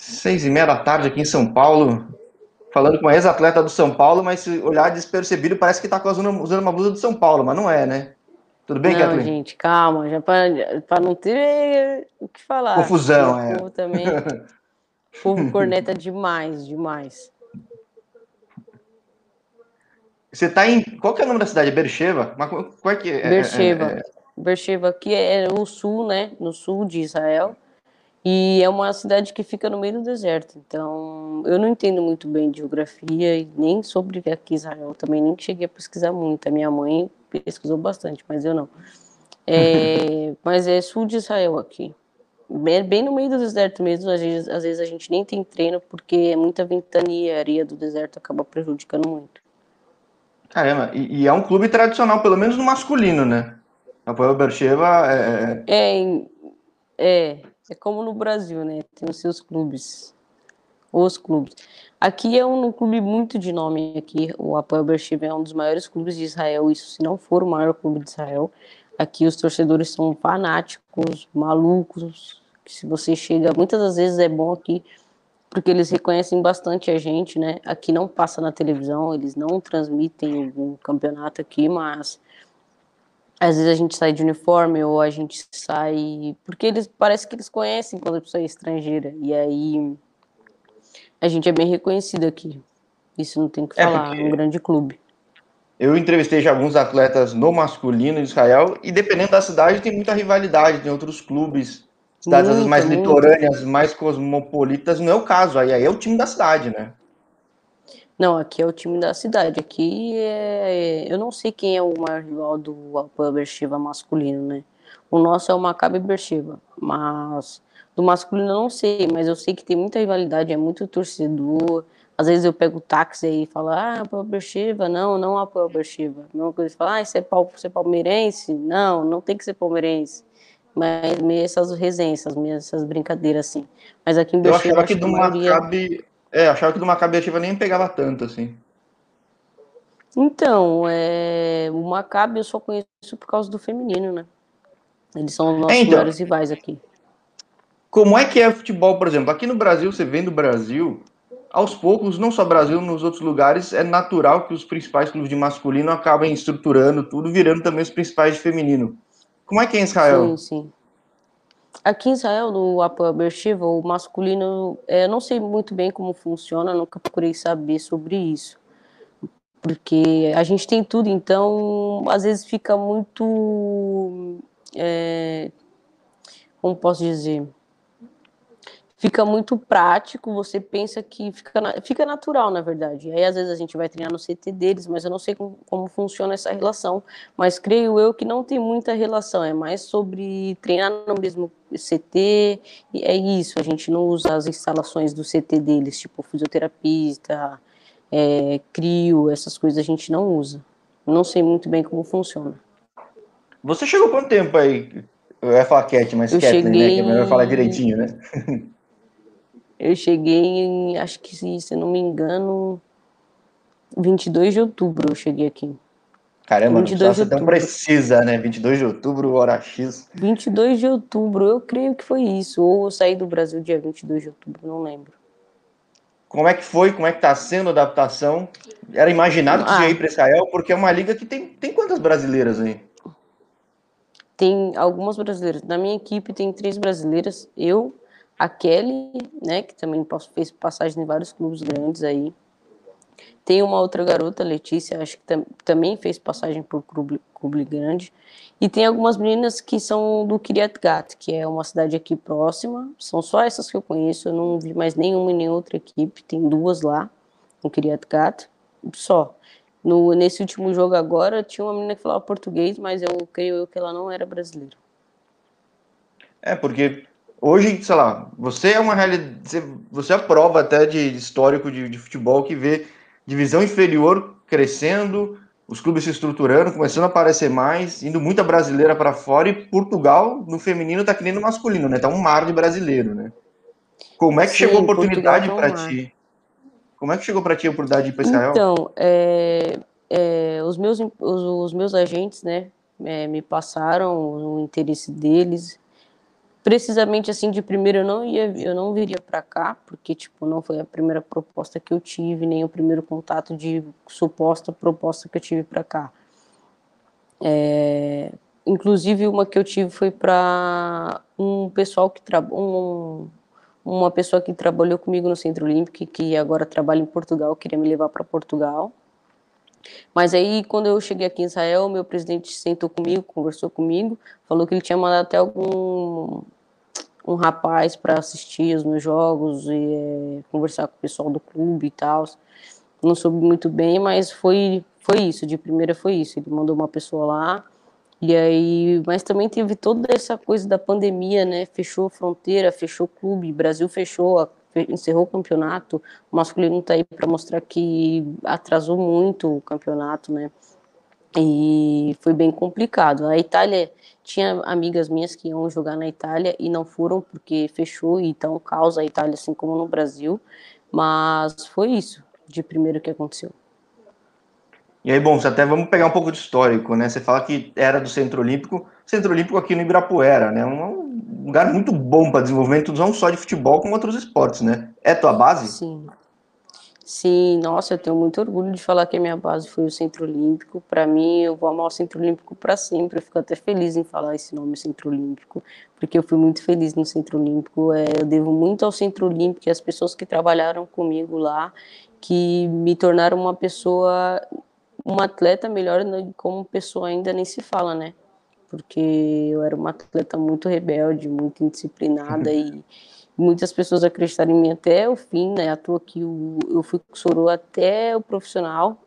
Seis e meia da tarde aqui em São Paulo, falando com uma ex-atleta do São Paulo, mas se olhar despercebido, parece que está usando, usando uma blusa do São Paulo, mas não é, né? Tudo bem, não, Kathleen? gente, calma, já para não ter o que falar. Confusão, é. O povo também, o povo corneta demais, demais. Você está em. Qual que é o nome da cidade? Bercheva? Qual é que é? Bercheva. É, é, Bercheva aqui é no sul, né? No sul de Israel. E é uma cidade que fica no meio do deserto. Então, eu não entendo muito bem de geografia e nem sobre aqui Israel. Também nem cheguei a pesquisar muito. A minha mãe pesquisou bastante, mas eu não. É, mas é sul de Israel aqui. Bem, bem, no meio do deserto mesmo. Às vezes, às vezes a gente nem tem treino porque é muita ventania. A areia do deserto acaba prejudicando muito. Caramba, e, e é um clube tradicional, pelo menos no masculino, né? Apoio Bercheva é, é... É, é, como no Brasil, né? Tem os seus clubes. Os clubes. Aqui é um, um clube muito de nome aqui. O Apoel Beersheba é um dos maiores clubes de Israel. Isso se não for o maior clube de Israel. Aqui os torcedores são fanáticos, malucos. Que se você chega, muitas das vezes é bom aqui porque eles reconhecem bastante a gente, né? Aqui não passa na televisão, eles não transmitem o campeonato aqui, mas às vezes a gente sai de uniforme ou a gente sai porque eles parece que eles conhecem quando a pessoa é estrangeira e aí a gente é bem reconhecido aqui. Isso não tem que é falar, é um grande clube. Eu entrevistei já alguns atletas no masculino de Israel e dependendo da cidade tem muita rivalidade, tem outros clubes, cidades muito, mais muito. litorâneas, mais cosmopolitas, não é o caso, aí é o time da cidade, né? Não, aqui é o time da cidade. Aqui é. Eu não sei quem é o maior rival do Beersheba masculino, né? O nosso é o Maccabi Beersheba, mas do masculino eu não sei, mas eu sei que tem muita rivalidade, é muito torcedor. Às vezes eu pego o táxi e falo, ah, Apoel Beersheba, não, não Apoel Beersheba. Mesma coisa, fala, ah, você é, você é palmeirense? Não, não tem que ser palmeirense. Mas meio essas resenhas, essas, essas brincadeiras assim. Mas aqui em Beersheba... Eu achava que do maioria... Maccabi é, achava que do Maccabi ativa nem pegava tanto, assim. Então, é... o Maccabi eu só conheço por causa do feminino, né? Eles são os nossos é, então, maiores rivais aqui. Como é que é futebol, por exemplo? Aqui no Brasil, você vem do Brasil, aos poucos, não só Brasil, nos outros lugares, é natural que os principais clubes de masculino acabem estruturando tudo, virando também os principais de feminino. Como é que é em Israel? Sim, sim. Aqui em Israel, no Beersheba, o masculino, é, eu não sei muito bem como funciona, nunca procurei saber sobre isso. Porque a gente tem tudo, então às vezes fica muito. É, como posso dizer? Fica muito prático, você pensa que fica, fica natural, na verdade. Aí às vezes a gente vai treinar no CT deles, mas eu não sei como, como, funciona essa relação. Mas creio eu que não tem muita relação, é mais sobre treinar no mesmo CT, e é isso, a gente não usa as instalações do CT deles, tipo fisioterapista, é, crio, essas coisas a gente não usa. Não sei muito bem como funciona. Você chegou quanto tempo aí? Eu ia falar Cat, mas eu Kathleen, cheguei... né? Que é melhor falar direitinho, né? Eu cheguei em, acho que se, se não me engano, 22 de outubro eu cheguei aqui. Caramba, 22 não tão precisa, né? 22 de outubro, hora X. 22 de outubro, eu creio que foi isso. Ou eu saí do Brasil dia 22 de outubro, não lembro. Como é que foi? Como é que tá sendo a adaptação? Era imaginado que ah. você ia ir para Israel, porque é uma liga que tem, tem quantas brasileiras aí? Tem algumas brasileiras. Na minha equipe tem três brasileiras. Eu, a Kelly, né, que também fez passagem em vários clubes grandes aí. Tem uma outra garota, Letícia, acho que tam também fez passagem por clube, clube grande. E tem algumas meninas que são do Kiryat Gat, que é uma cidade aqui próxima. São só essas que eu conheço, eu não vi mais nenhuma em nenhuma outra equipe. Tem duas lá, no Kiryat Gat, só. No, nesse último jogo agora, tinha uma menina que falava português, mas eu creio que ela não era brasileira. É, porque hoje, sei lá, você é uma realidade, você é a prova até de, histórico de, de, futebol que vê divisão inferior crescendo, os clubes se estruturando, começando a aparecer mais, indo muita brasileira para fora e Portugal no feminino tá que nem no masculino, né? Tá um mar de brasileiro, né? Como é que Sim, chegou a oportunidade tá para ti? Como é que chegou para ti a oportunidade de ir para Israel? Então, é, é, os, meus, os, os, meus agentes, né, é, me passaram o interesse deles precisamente assim de primeiro eu não ia, eu não viria para cá, porque tipo, não foi a primeira proposta que eu tive, nem o primeiro contato de suposta proposta que eu tive para cá. É, inclusive uma que eu tive foi para um pessoal que trabalha um, uma pessoa que trabalhou comigo no Centro Olímpico que agora trabalha em Portugal, queria me levar para Portugal. Mas aí, quando eu cheguei aqui em Israel, meu presidente sentou comigo, conversou comigo, falou que ele tinha mandado até algum um rapaz para assistir os meus jogos e é, conversar com o pessoal do clube e tal. Não soube muito bem, mas foi foi isso. De primeira foi isso. Ele mandou uma pessoa lá. E aí, mas também teve toda essa coisa da pandemia, né? Fechou fronteira, fechou clube, Brasil fechou, encerrou o campeonato. O masculino tá aí para mostrar que atrasou muito o campeonato, né? E foi bem complicado. A Itália tinha amigas minhas que iam jogar na Itália e não foram porque fechou, então causa a Itália assim como no Brasil. Mas foi isso de primeiro que aconteceu. E aí, bom, até vamos pegar um pouco de histórico, né? Você fala que era do Centro Olímpico, Centro Olímpico aqui no Ibirapuera, né? Um lugar muito bom para desenvolvimento não só de futebol, como outros esportes, né? É tua base? Sim. Sim, nossa, eu tenho muito orgulho de falar que a minha base foi o Centro Olímpico. Para mim, eu vou amar o Centro Olímpico para sempre. Eu fico até feliz em falar esse nome, Centro Olímpico, porque eu fui muito feliz no Centro Olímpico. É, eu devo muito ao Centro Olímpico e às pessoas que trabalharam comigo lá, que me tornaram uma pessoa uma atleta melhor né, como pessoa ainda nem se fala, né? Porque eu era uma atleta muito rebelde, muito indisciplinada e muitas pessoas acreditaram em mim até o fim, né? À toa que eu, eu fui com o Sorô até o profissional,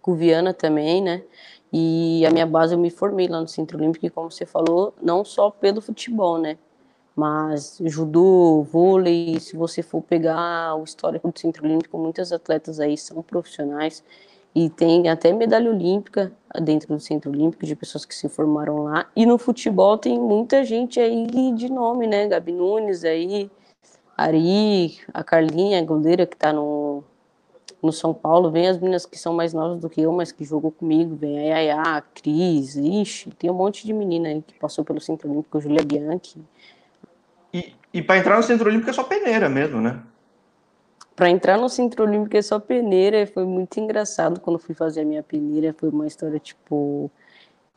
com o Viana também, né? E a minha base eu me formei lá no Centro Olímpico, e como você falou, não só pelo futebol, né? Mas judô, vôlei, se você for pegar o histórico do Centro Olímpico, muitos atletas aí são profissionais e tem até medalha olímpica dentro do Centro Olímpico de pessoas que se formaram lá. E no futebol tem muita gente aí de nome, né? Gabi Nunes aí, Ari, a Carlinha, a goleira que tá no, no São Paulo. Vem as meninas que são mais novas do que eu, mas que jogou comigo. Vem a Yaya, a Cris, ixi, tem um monte de menina aí que passou pelo Centro Olímpico, Julia Bianchi. E, e para entrar no Centro Olímpico é só peneira mesmo, né? Para entrar no Centro Olímpico é só peneira, foi muito engraçado quando fui fazer a minha peneira, foi uma história tipo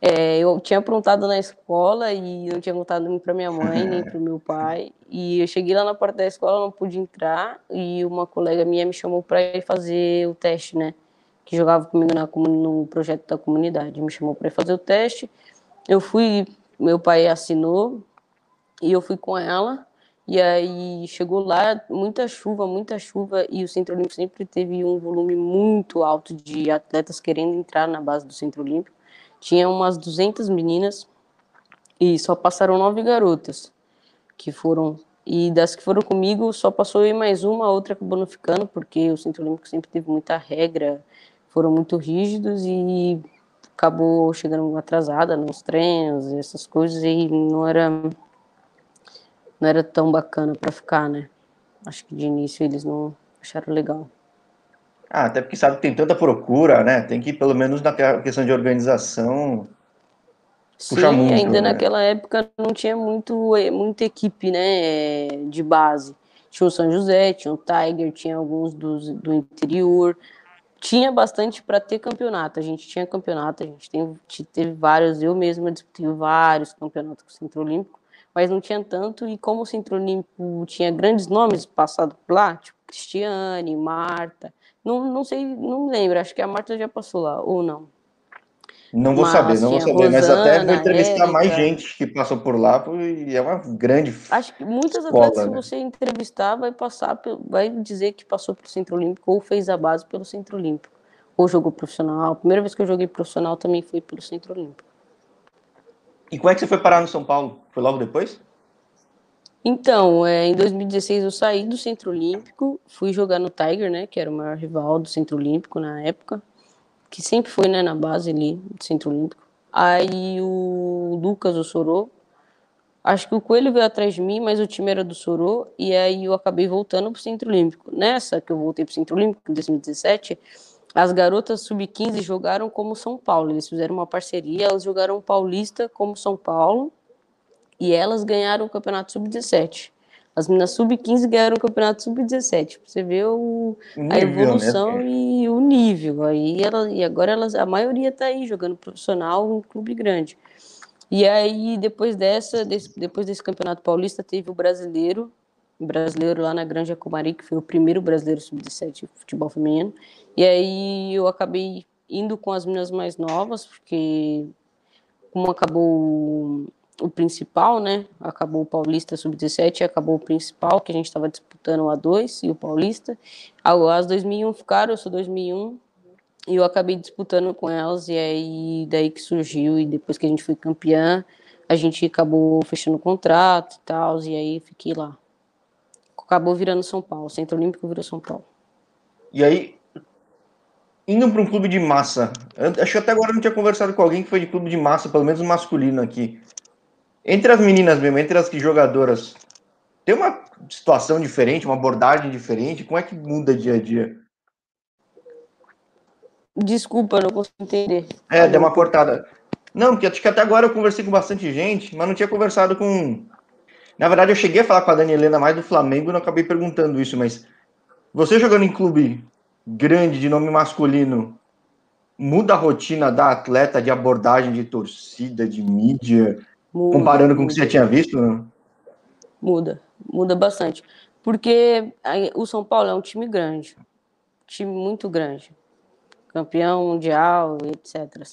é, eu tinha aprontado na escola e não tinha contado nem para minha mãe nem para o meu pai e eu cheguei lá na porta da escola não pude entrar e uma colega minha me chamou para ir fazer o teste né que jogava comigo na, no projeto da comunidade me chamou para fazer o teste eu fui meu pai assinou e eu fui com ela e aí chegou lá, muita chuva, muita chuva, e o Centro Olímpico sempre teve um volume muito alto de atletas querendo entrar na base do Centro Olímpico. Tinha umas 200 meninas e só passaram nove garotas que foram. E das que foram comigo, só passou eu mais uma, outra acabou não ficando, porque o Centro Olímpico sempre teve muita regra, foram muito rígidos e acabou chegando atrasada nos treinos, essas coisas, e não era não era tão bacana para ficar, né? Acho que de início eles não acharam legal. Ah, até porque sabe que tem tanta procura, né? Tem que pelo menos na questão de organização Sim, muito, ainda né? naquela época não tinha muito eh, muita equipe, né, de base. Tinha o São José, tinha o Tiger, tinha alguns dos, do interior. Tinha bastante para ter campeonato. A gente tinha campeonato, a gente tem, teve vários. Eu mesma disputei vários campeonatos com o Centro Olímpico mas não tinha tanto, e como o Centro Olímpico tinha grandes nomes passados por lá, tipo Cristiane, Marta, não, não sei, não lembro, acho que a Marta já passou lá, ou não. Não vou mas, saber, não vou saber, Rosana, mas até vou entrevistar Érica, mais gente que passou por lá, e é uma grande. Acho que muitas escola, atletas, né? se você entrevistar, vai passar, vai dizer que passou pelo Centro Olímpico ou fez a base pelo Centro Olímpico, ou jogou profissional. A primeira vez que eu joguei profissional também foi pelo Centro Olímpico. E como é que você foi parar no São Paulo? Foi logo depois? Então, é, em 2016 eu saí do Centro Olímpico, fui jogar no Tiger, né, que era o maior rival do Centro Olímpico na época, que sempre foi, né, na base ali do Centro Olímpico. Aí o Lucas, o Sorô, acho que o Coelho veio atrás de mim, mas o time era do Sorô, e aí eu acabei voltando pro Centro Olímpico. Nessa que eu voltei pro Centro Olímpico, em 2017, as garotas sub-15 jogaram como São Paulo. Eles fizeram uma parceria, elas jogaram Paulista como São Paulo. e elas ganharam o campeonato sub-17. As meninas sub-15 ganharam o campeonato sub-17. Você vê o, a né, evolução né? e o nível. Aí ela, e agora elas, a maioria está aí jogando profissional em clube grande. E aí, depois dessa, desse, depois desse campeonato paulista, teve o brasileiro, brasileiro lá na Granja Comari, que foi o primeiro brasileiro sub-17 de futebol feminino. E aí eu acabei indo com as meninas mais novas, porque como acabou o principal, né? Acabou o Paulista Sub-17 acabou o principal, que a gente estava disputando o A2 e o Paulista. As 2001 ficaram, eu sou 2001, e eu acabei disputando com elas, e aí daí que surgiu, e depois que a gente foi campeã, a gente acabou fechando o contrato e tal, e aí fiquei lá. Acabou virando São Paulo, Centro Olímpico virou São Paulo. E aí, indo para um clube de massa, acho que até agora eu não tinha conversado com alguém que foi de clube de massa, pelo menos masculino aqui. Entre as meninas mesmo, entre as jogadoras, tem uma situação diferente, uma abordagem diferente? Como é que muda dia a dia? Desculpa, não consigo entender. É, deu uma cortada. Não, porque acho que até agora eu conversei com bastante gente, mas não tinha conversado com. Na verdade, eu cheguei a falar com a Dani Helena mais do Flamengo e não acabei perguntando isso, mas você jogando em clube grande de nome masculino, muda a rotina da atleta de abordagem de torcida, de mídia, muda, comparando com o que você tinha visto? Não? Muda, muda bastante. Porque o São Paulo é um time grande, time muito grande campeão mundial, etc.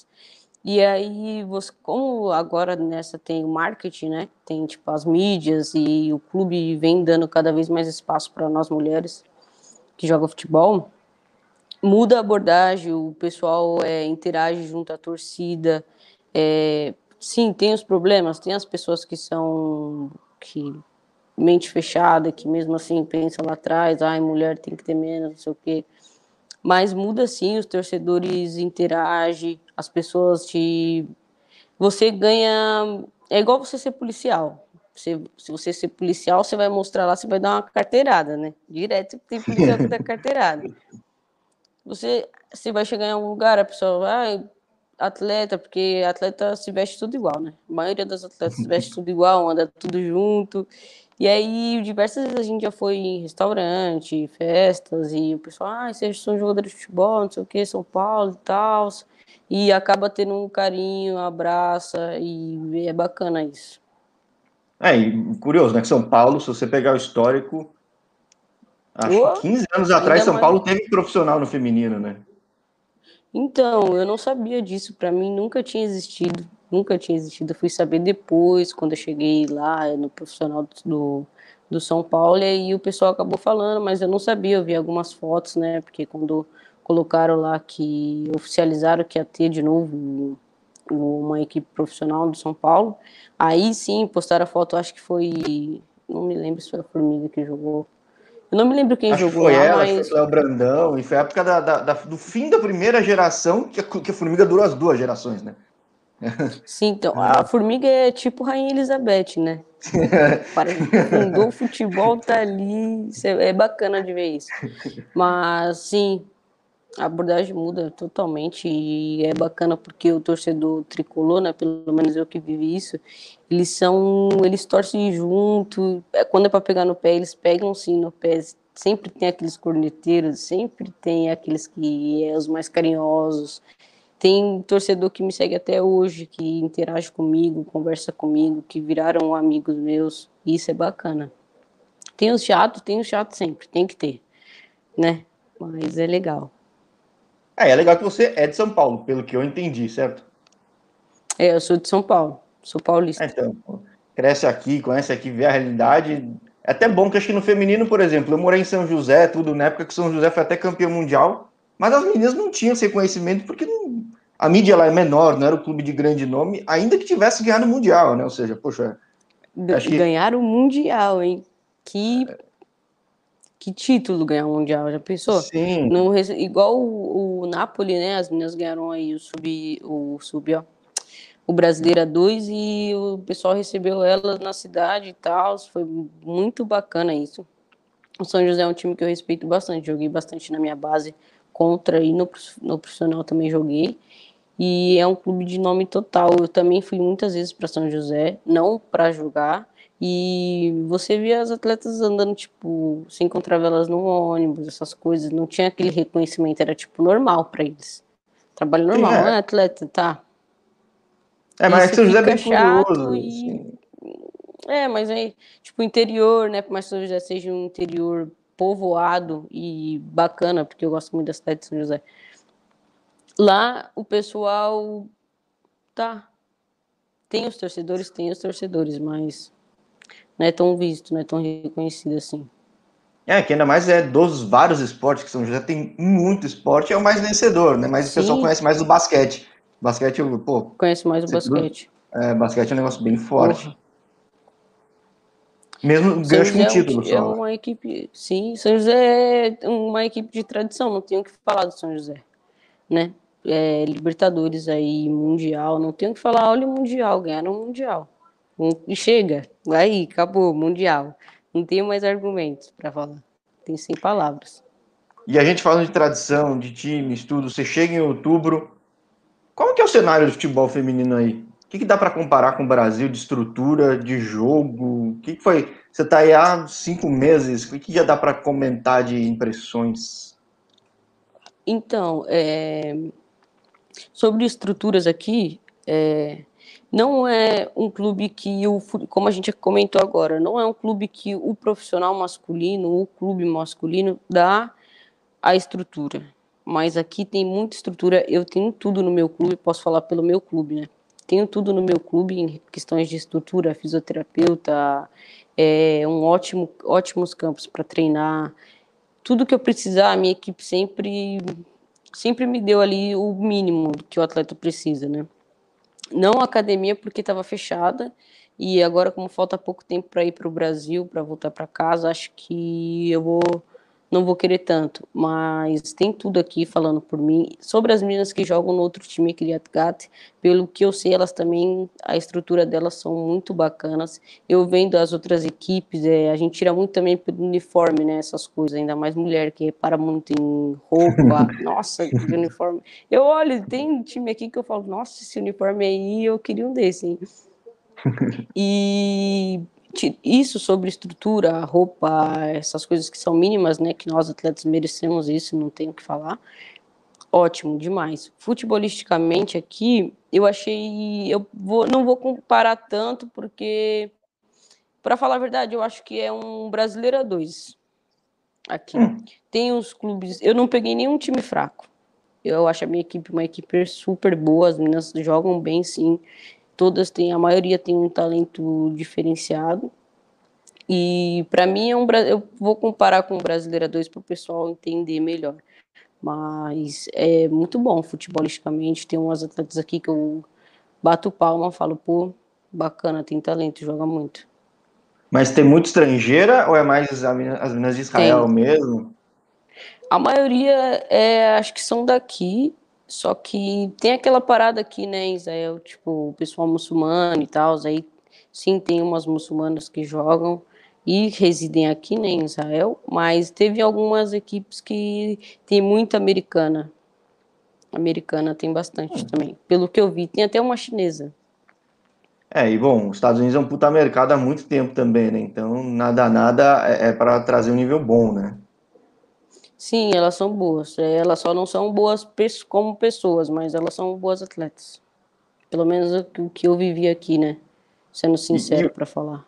E aí, você, como agora nessa tem o marketing, né? Tem tipo as mídias e o clube vem dando cada vez mais espaço para nós mulheres que jogam futebol. Muda a abordagem, o pessoal é, interage junto à torcida. É, sim, tem os problemas, tem as pessoas que são que mente fechada, que mesmo assim pensam lá atrás, ai, mulher tem que ter menos, não sei o quê mas muda sim, os torcedores interagem, as pessoas te. Você ganha. É igual você ser policial. Você, se você ser policial, você vai mostrar lá, você vai dar uma carteirada, né? Direto tem policial que dá carteirada. Você, você vai chegar em algum lugar, a pessoa vai. atleta, porque atleta se veste tudo igual, né? A maioria das atletas se veste tudo igual, anda tudo junto. E aí, diversas vezes a gente já foi em restaurante, festas, e o pessoal, ah, vocês são jogadores de futebol, não sei o que, São Paulo e tal. E acaba tendo um carinho, abraça, e é bacana isso. É, e curioso, né? Que São Paulo, se você pegar o histórico, acho que 15 anos atrás, São mais... Paulo teve profissional no feminino, né? Então, eu não sabia disso, para mim nunca tinha existido nunca tinha existido. Eu fui saber depois, quando eu cheguei lá no profissional do, do São Paulo, e aí o pessoal acabou falando, mas eu não sabia, eu vi algumas fotos, né? Porque quando colocaram lá que oficializaram que ia ter de novo uma equipe profissional do São Paulo, aí sim postaram a foto, acho que foi. Não me lembro se foi a Formiga que jogou. Eu não me lembro quem acho jogou foi lá, ela, mas... foi o Brandão, e foi a época da, da, da, do fim da primeira geração, que a, que a Formiga durou as duas gerações, né? Sim, então, a formiga é tipo Rainha Elizabeth, né? Fundou o futebol, tá ali. É bacana de ver isso. Mas, sim, a abordagem muda totalmente e é bacana porque o torcedor tricolor, né, pelo menos eu que vivi isso, eles são, eles torcem junto, é, quando é para pegar no pé, eles pegam sim no pé, sempre tem aqueles corneteiros, sempre tem aqueles que é os mais carinhosos, tem torcedor que me segue até hoje, que interage comigo, conversa comigo, que viraram amigos meus. Isso é bacana. Tem os chatos, tem os chatos sempre, tem que ter, né? Mas é legal. É, é legal que você é de São Paulo, pelo que eu entendi, certo? É, eu sou de São Paulo, sou paulista. É, então, cresce aqui, conhece aqui, vê a realidade. É até bom que acho que no feminino, por exemplo, eu morei em São José, tudo, na época que São José foi até campeão mundial. Mas as meninas não tinham esse conhecimento porque não, a mídia lá é menor, não era o clube de grande nome, ainda que tivesse ganhado o Mundial, né? Ou seja, poxa. Que... Ganharam o Mundial, hein? Que, que título ganhar o Mundial, já pensou? Sim. No, igual o, o Napoli, né? As meninas ganharam aí o sub, o sub, ó, o Brasileira 2 e o pessoal recebeu elas na cidade e tal. Foi muito bacana isso. O São José é um time que eu respeito bastante, joguei bastante na minha base contra e no, no profissional também joguei. e é um clube de nome total. Eu também fui muitas vezes para São José, não para jogar, e você via as atletas andando, tipo, se encontrava elas no ônibus, essas coisas, não tinha aquele reconhecimento, era tipo normal para eles. Trabalho normal, é. é atleta, tá. É, mas Isso São José é bem curioso. E... Assim. É, mas aí, tipo, interior, né? Por mais que São José seja um interior povoado e bacana, porque eu gosto muito da cidade de São José. Lá o pessoal tá. Tem os torcedores, tem os torcedores, mas não é tão visto, não é tão reconhecido assim. É, que ainda mais é dos vários esportes que São José tem muito esporte, é o mais vencedor, né? Mas Sim. o pessoal conhece mais o basquete. Basquete, pô. Conhece mais o basquete. É, basquete é um negócio bem forte. Mesmo gancho com título, é, um, é uma equipe, sim, São José é uma equipe de tradição, não tenho o que falar do São José, né? É, Libertadores aí, Mundial, não tenho o que falar, olha o Mundial, ganharam o Mundial. E chega, aí, acabou, Mundial. Não tenho mais argumentos para falar, tem sem palavras. E a gente falando de tradição, de times, tudo, você chega em outubro, qual que é o cenário do futebol feminino aí? O que, que dá para comparar com o Brasil de estrutura, de jogo? O que, que foi? Você está aí há cinco meses, o que já dá para comentar de impressões? Então, é... sobre estruturas aqui, é... não é um clube que, o, como a gente comentou agora, não é um clube que o profissional masculino, o clube masculino, dá a estrutura. Mas aqui tem muita estrutura, eu tenho tudo no meu clube, posso falar pelo meu clube, né? tenho tudo no meu clube em questões de estrutura, fisioterapeuta, é, um ótimo, ótimos campos para treinar, tudo que eu precisar, a minha equipe sempre, sempre me deu ali o mínimo que o atleta precisa, né? Não a academia porque estava fechada. E agora como falta pouco tempo para ir para o Brasil, para voltar para casa, acho que eu vou não vou querer tanto, mas tem tudo aqui falando por mim. Sobre as meninas que jogam no outro time, Kriyat Gat, pelo que eu sei, elas também, a estrutura delas são muito bacanas. Eu vendo as outras equipes, é, a gente tira muito também pelo uniforme, né, essas coisas, ainda mais mulher que repara muito em roupa. nossa, que uniforme. Eu olho, tem um time aqui que eu falo, nossa, esse uniforme aí, eu queria um desse, hein? E isso sobre estrutura, roupa, essas coisas que são mínimas, né, que nós atletas merecemos isso, não tenho o que falar. Ótimo, demais. Futebolisticamente aqui, eu achei, eu vou, não vou comparar tanto porque para falar a verdade, eu acho que é um brasileiro a dois aqui. Hum. Tem os clubes, eu não peguei nenhum time fraco. Eu acho a minha equipe uma equipe super boa, as meninas jogam bem sim todas têm, a maioria tem um talento diferenciado. E para mim é um eu vou comparar com o Brasileira 2 para o pessoal entender melhor. Mas é muito bom futebolisticamente, tem umas atletas aqui que eu bato palma, falo, pô, bacana, tem talento, joga muito. Mas tem muito estrangeira ou é mais as meninas de Israel tem. mesmo? A maioria é, acho que são daqui, só que tem aquela parada aqui, né, em Israel, tipo, o pessoal muçulmano e tal, aí sim tem umas muçulmanas que jogam e residem aqui, né, em Israel, mas teve algumas equipes que tem muita americana. Americana tem bastante também. Pelo que eu vi, tem até uma chinesa. É, e bom, os Estados Unidos é um puta mercado há muito tempo também, né? Então, nada, nada é, é para trazer um nível bom, né? Sim, elas são boas. É, elas só não são boas como pessoas, mas elas são boas atletas. Pelo menos o que eu vivi aqui, né? Sendo sincero para falar.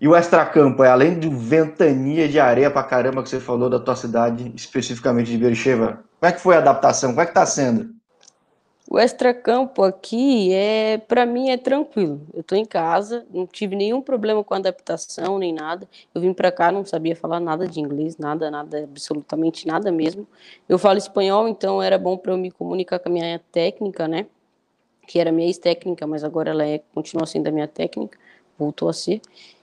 E o extracampo é além do ventania de areia pra caramba que você falou da tua cidade, especificamente de Beersheba. Como é que foi a adaptação? Como é que tá sendo? O extracampo aqui é, para mim, é tranquilo. Eu estou em casa, não tive nenhum problema com adaptação nem nada. Eu vim para cá, não sabia falar nada de inglês, nada, nada, absolutamente nada mesmo. Eu falo espanhol, então era bom para eu me comunicar com a minha técnica, né? Que era minha ex-técnica, mas agora ela é, continua sendo a minha técnica, voltou a ser.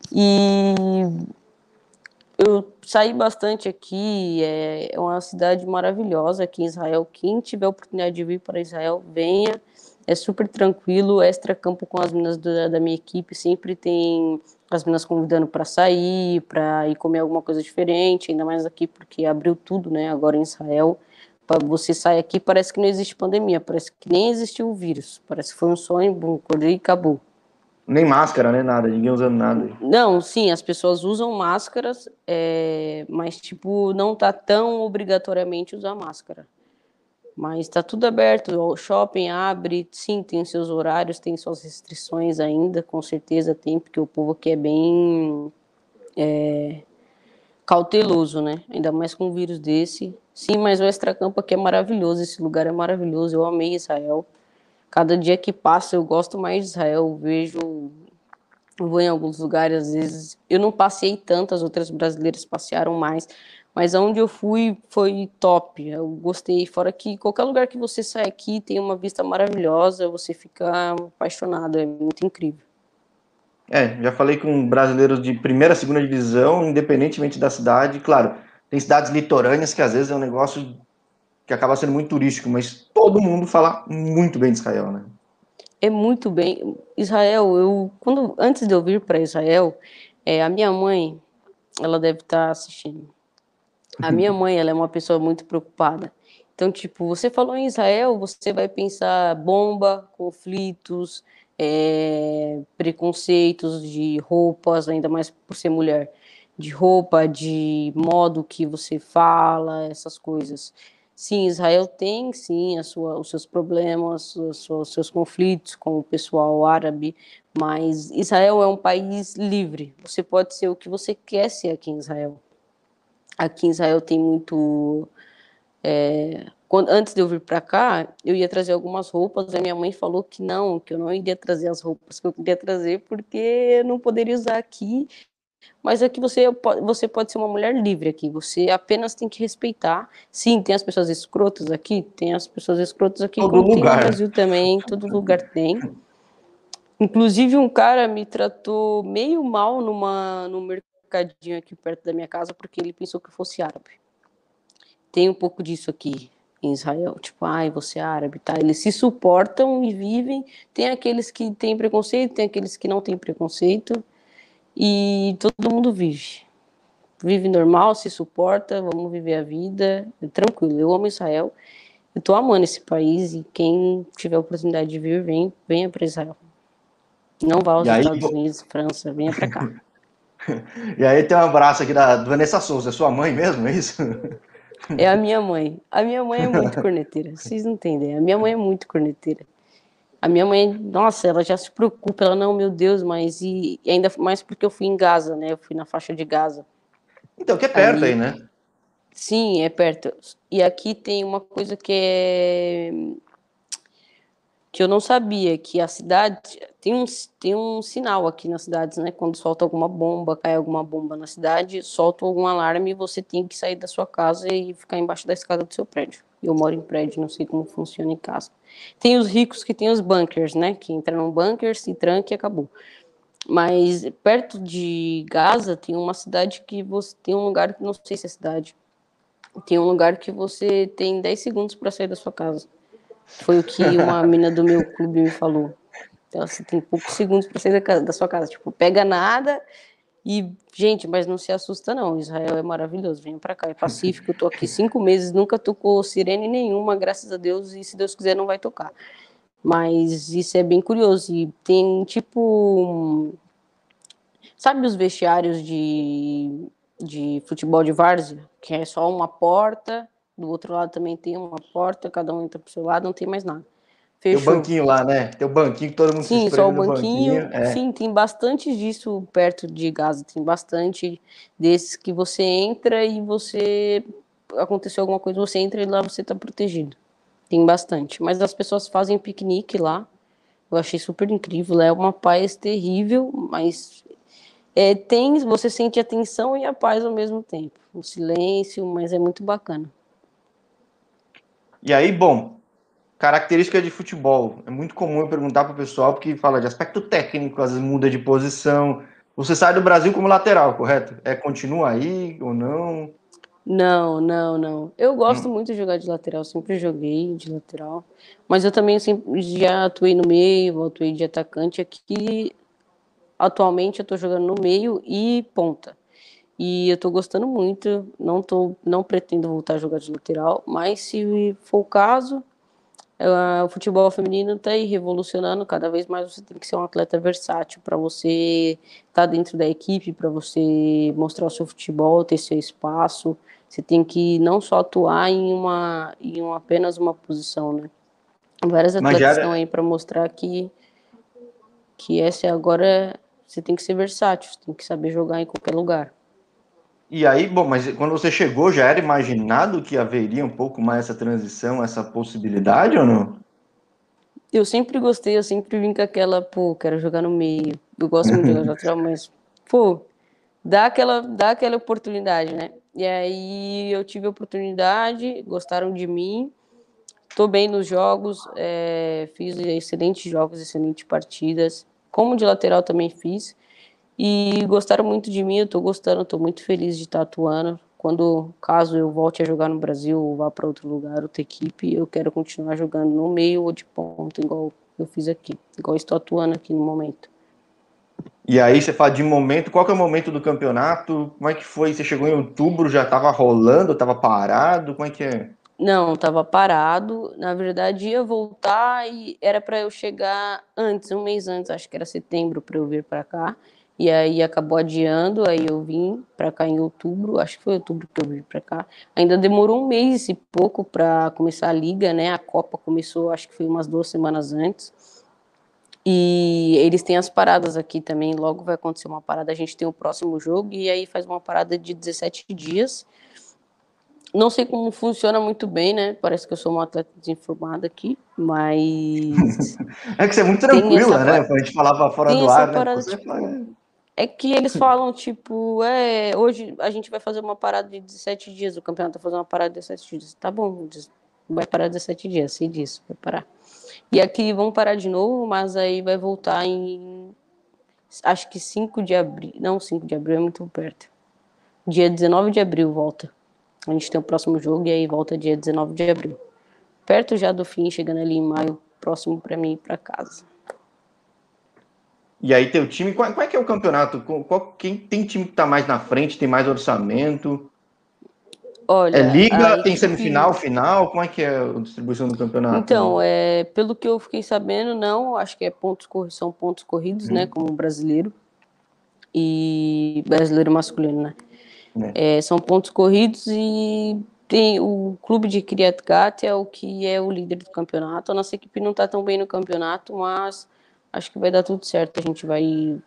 E eu saí bastante aqui, é, é uma cidade maravilhosa aqui em Israel. Quem tiver a oportunidade de vir para Israel, venha. É super tranquilo, extra campo com as meninas da, da minha equipe, sempre tem as meninas convidando para sair, para ir comer alguma coisa diferente, ainda mais aqui porque abriu tudo, né, agora em Israel. Você sai aqui, parece que não existe pandemia, parece que nem existiu o vírus. Parece que foi um sonho, bum, acordei e acabou. Nem máscara, nem nada, ninguém usando nada. Não, sim, as pessoas usam máscaras, é, mas, tipo, não tá tão obrigatoriamente usar máscara. Mas tá tudo aberto, o shopping abre, sim, tem seus horários, tem suas restrições ainda, com certeza tem, porque o povo aqui é bem é, cauteloso, né? Ainda mais com um vírus desse. Sim, mas o extracampo aqui é maravilhoso, esse lugar é maravilhoso, eu amei Israel. Cada dia que passa eu gosto mais de Israel, vejo, vou em alguns lugares, às vezes, eu não passei tanto, as outras brasileiras passearam mais, mas onde eu fui foi top. Eu gostei. Fora que qualquer lugar que você sai aqui tem uma vista maravilhosa, você fica apaixonado. É muito incrível. É, já falei com brasileiros de primeira, segunda divisão, independentemente da cidade. Claro, tem cidades litorâneas que às vezes é um negócio que acaba sendo muito turístico, mas todo mundo fala muito bem de Israel, né? É muito bem. Israel, eu quando antes de eu vir para Israel, é, a minha mãe, ela deve estar tá assistindo. A minha mãe, ela é uma pessoa muito preocupada. Então, tipo, você falou em Israel, você vai pensar bomba, conflitos, é, preconceitos de roupas, ainda mais por ser mulher, de roupa, de modo que você fala, essas coisas. Sim, Israel tem, sim, sua, os seus problemas, os seus conflitos com o pessoal árabe, mas Israel é um país livre. Você pode ser o que você quer ser aqui em Israel. Aqui em Israel tem muito. É, quando, antes de eu vir para cá, eu ia trazer algumas roupas. A minha mãe falou que não, que eu não iria trazer as roupas que eu queria trazer, porque eu não poderia usar aqui. Mas aqui você, você pode ser uma mulher livre aqui. Você apenas tem que respeitar. Sim, tem as pessoas escrotas aqui, tem as pessoas escrotas aqui, todo lugar. no Brasil também, todo lugar tem. Inclusive, um cara me tratou meio mal numa, no mercado mercadinho aqui perto da minha casa porque ele pensou que eu fosse árabe. Tem um pouco disso aqui em Israel, tipo, ai, você é árabe, tá? Eles se suportam e vivem. Tem aqueles que têm preconceito, tem aqueles que não têm preconceito. E todo mundo vive. Vive normal, se suporta, vamos viver a vida, é tranquilo. Eu amo Israel. Eu tô amando esse país e quem tiver a oportunidade de vir, vem, venha para Israel. Não vá aos Estados Unidos, França, venha para cá. E aí tem um abraço aqui da Vanessa Souza, é sua mãe mesmo, é isso? É a minha mãe. A minha mãe é muito corneteira, vocês não entendem. A minha mãe é muito corneteira. A minha mãe, nossa, ela já se preocupa, ela não, meu Deus, mas e, e ainda mais porque eu fui em Gaza, né? Eu fui na faixa de Gaza. Então, que é perto aí, aí né? Sim, é perto. E aqui tem uma coisa que é que eu não sabia que a cidade tem um, tem um sinal aqui nas cidades, né? Quando solta alguma bomba, cai alguma bomba na cidade, solta algum alarme e você tem que sair da sua casa e ficar embaixo da escada do seu prédio. Eu moro em prédio, não sei como funciona em casa. Tem os ricos que tem os bunkers, né? Que entram num bunker, se tranca e acabou. Mas perto de Gaza tem uma cidade que você tem um lugar, não sei se é cidade, tem um lugar que você tem 10 segundos para sair da sua casa. Foi o que uma mina do meu clube me falou. Então, você tem poucos segundos para sair da, da, sua casa. Tipo, pega nada e, gente, mas não se assusta, não. Israel é maravilhoso. Venha para cá, é pacífico. Tô aqui cinco meses, nunca tocou sirene nenhuma, graças a Deus, e se Deus quiser, não vai tocar. Mas isso é bem curioso. E tem, tipo. Sabe os vestiários de, de futebol de várzea? Que é só uma porta do outro lado também tem uma porta, cada um entra pro seu lado, não tem mais nada. Fechou. Tem o banquinho lá, né? Tem o banquinho que todo mundo sim, se só o banquinho. banquinho. É. Sim, tem bastante disso perto de Gaza. Tem bastante desses que você entra e você aconteceu alguma coisa, você entra e lá você tá protegido. Tem bastante. Mas as pessoas fazem piquenique lá. Eu achei super incrível. É uma paz terrível, mas é, tem, você sente a tensão e a paz ao mesmo tempo. O silêncio, mas é muito bacana. E aí, bom, característica de futebol. É muito comum eu perguntar para o pessoal, porque fala de aspecto técnico, às vezes muda de posição. Você sai do Brasil como lateral, correto? É continua aí ou não? Não, não, não. Eu gosto hum. muito de jogar de lateral, sempre joguei de lateral. Mas eu também sempre já atuei no meio, atuei de atacante aqui. Atualmente eu estou jogando no meio e ponta. E eu tô gostando muito, não tô, não pretendo voltar a jogar de lateral, mas se for o caso, o futebol feminino está aí revolucionando, cada vez mais você tem que ser um atleta versátil para você estar tá dentro da equipe, para você mostrar o seu futebol, ter seu espaço. Você tem que não só atuar em uma em uma, apenas uma posição, né? Várias atletas estão aí para mostrar que que essa agora você tem que ser versátil, você tem que saber jogar em qualquer lugar. E aí, bom, mas quando você chegou, já era imaginado que haveria um pouco mais essa transição, essa possibilidade ou não? Eu sempre gostei, eu sempre vim com aquela, pô, quero jogar no meio. Eu gosto muito de jogar lateral, mas, pô, dá aquela, dá aquela oportunidade, né? E aí eu tive a oportunidade, gostaram de mim, tô bem nos jogos, é, fiz excelentes jogos, excelentes partidas. Como de lateral também fiz. E gostaram muito de mim, eu tô gostando, tô muito feliz de estar atuando. Quando, caso eu volte a jogar no Brasil ou vá para outro lugar, outra equipe, eu quero continuar jogando no meio ou de ponta, igual eu fiz aqui, igual estou atuando aqui no momento. E aí você fala de momento, qual que é o momento do campeonato? Como é que foi? Você chegou em outubro, já estava rolando, estava parado? Como é que é? Não, estava parado. Na verdade, ia voltar e era para eu chegar antes, um mês antes, acho que era setembro, para eu vir para cá. E aí acabou adiando, aí eu vim para cá em outubro, acho que foi outubro que eu vim para cá. Ainda demorou um mês e pouco para começar a liga, né? A Copa começou, acho que foi umas duas semanas antes. E eles têm as paradas aqui também, logo vai acontecer uma parada, a gente tem o próximo jogo e aí faz uma parada de 17 dias. Não sei como funciona muito bem, né? Parece que eu sou uma atleta desinformada aqui, mas. é que você é muito tranquila, né? A gente falava fora do ar, né? Parada, tipo, é que eles falam, tipo, é, hoje a gente vai fazer uma parada de 17 dias, o campeonato vai fazer uma parada de 17 dias. Tá bom, vai parar 17 dias, sei disso, vai parar. E aqui vão parar de novo, mas aí vai voltar em, acho que 5 de abril, não 5 de abril, é muito perto. Dia 19 de abril volta. A gente tem o próximo jogo e aí volta dia 19 de abril. Perto já do fim, chegando ali em maio, próximo para mim ir para casa. E aí teu time, qual, qual, é que é o campeonato? Qual, quem tem time que está mais na frente, tem mais orçamento? Olha, é liga, tem semifinal, final? Como é que é a distribuição do campeonato? Então, é, pelo que eu fiquei sabendo, não, acho que é pontos são pontos corridos, hum. né, uhum. como brasileiro e brasileiro masculino, né? É. É, são pontos corridos e tem o clube de Kiryat Gat é o que é o líder do campeonato. A nossa equipe não está tão bem no campeonato, mas acho que vai dar tudo certo. A gente vai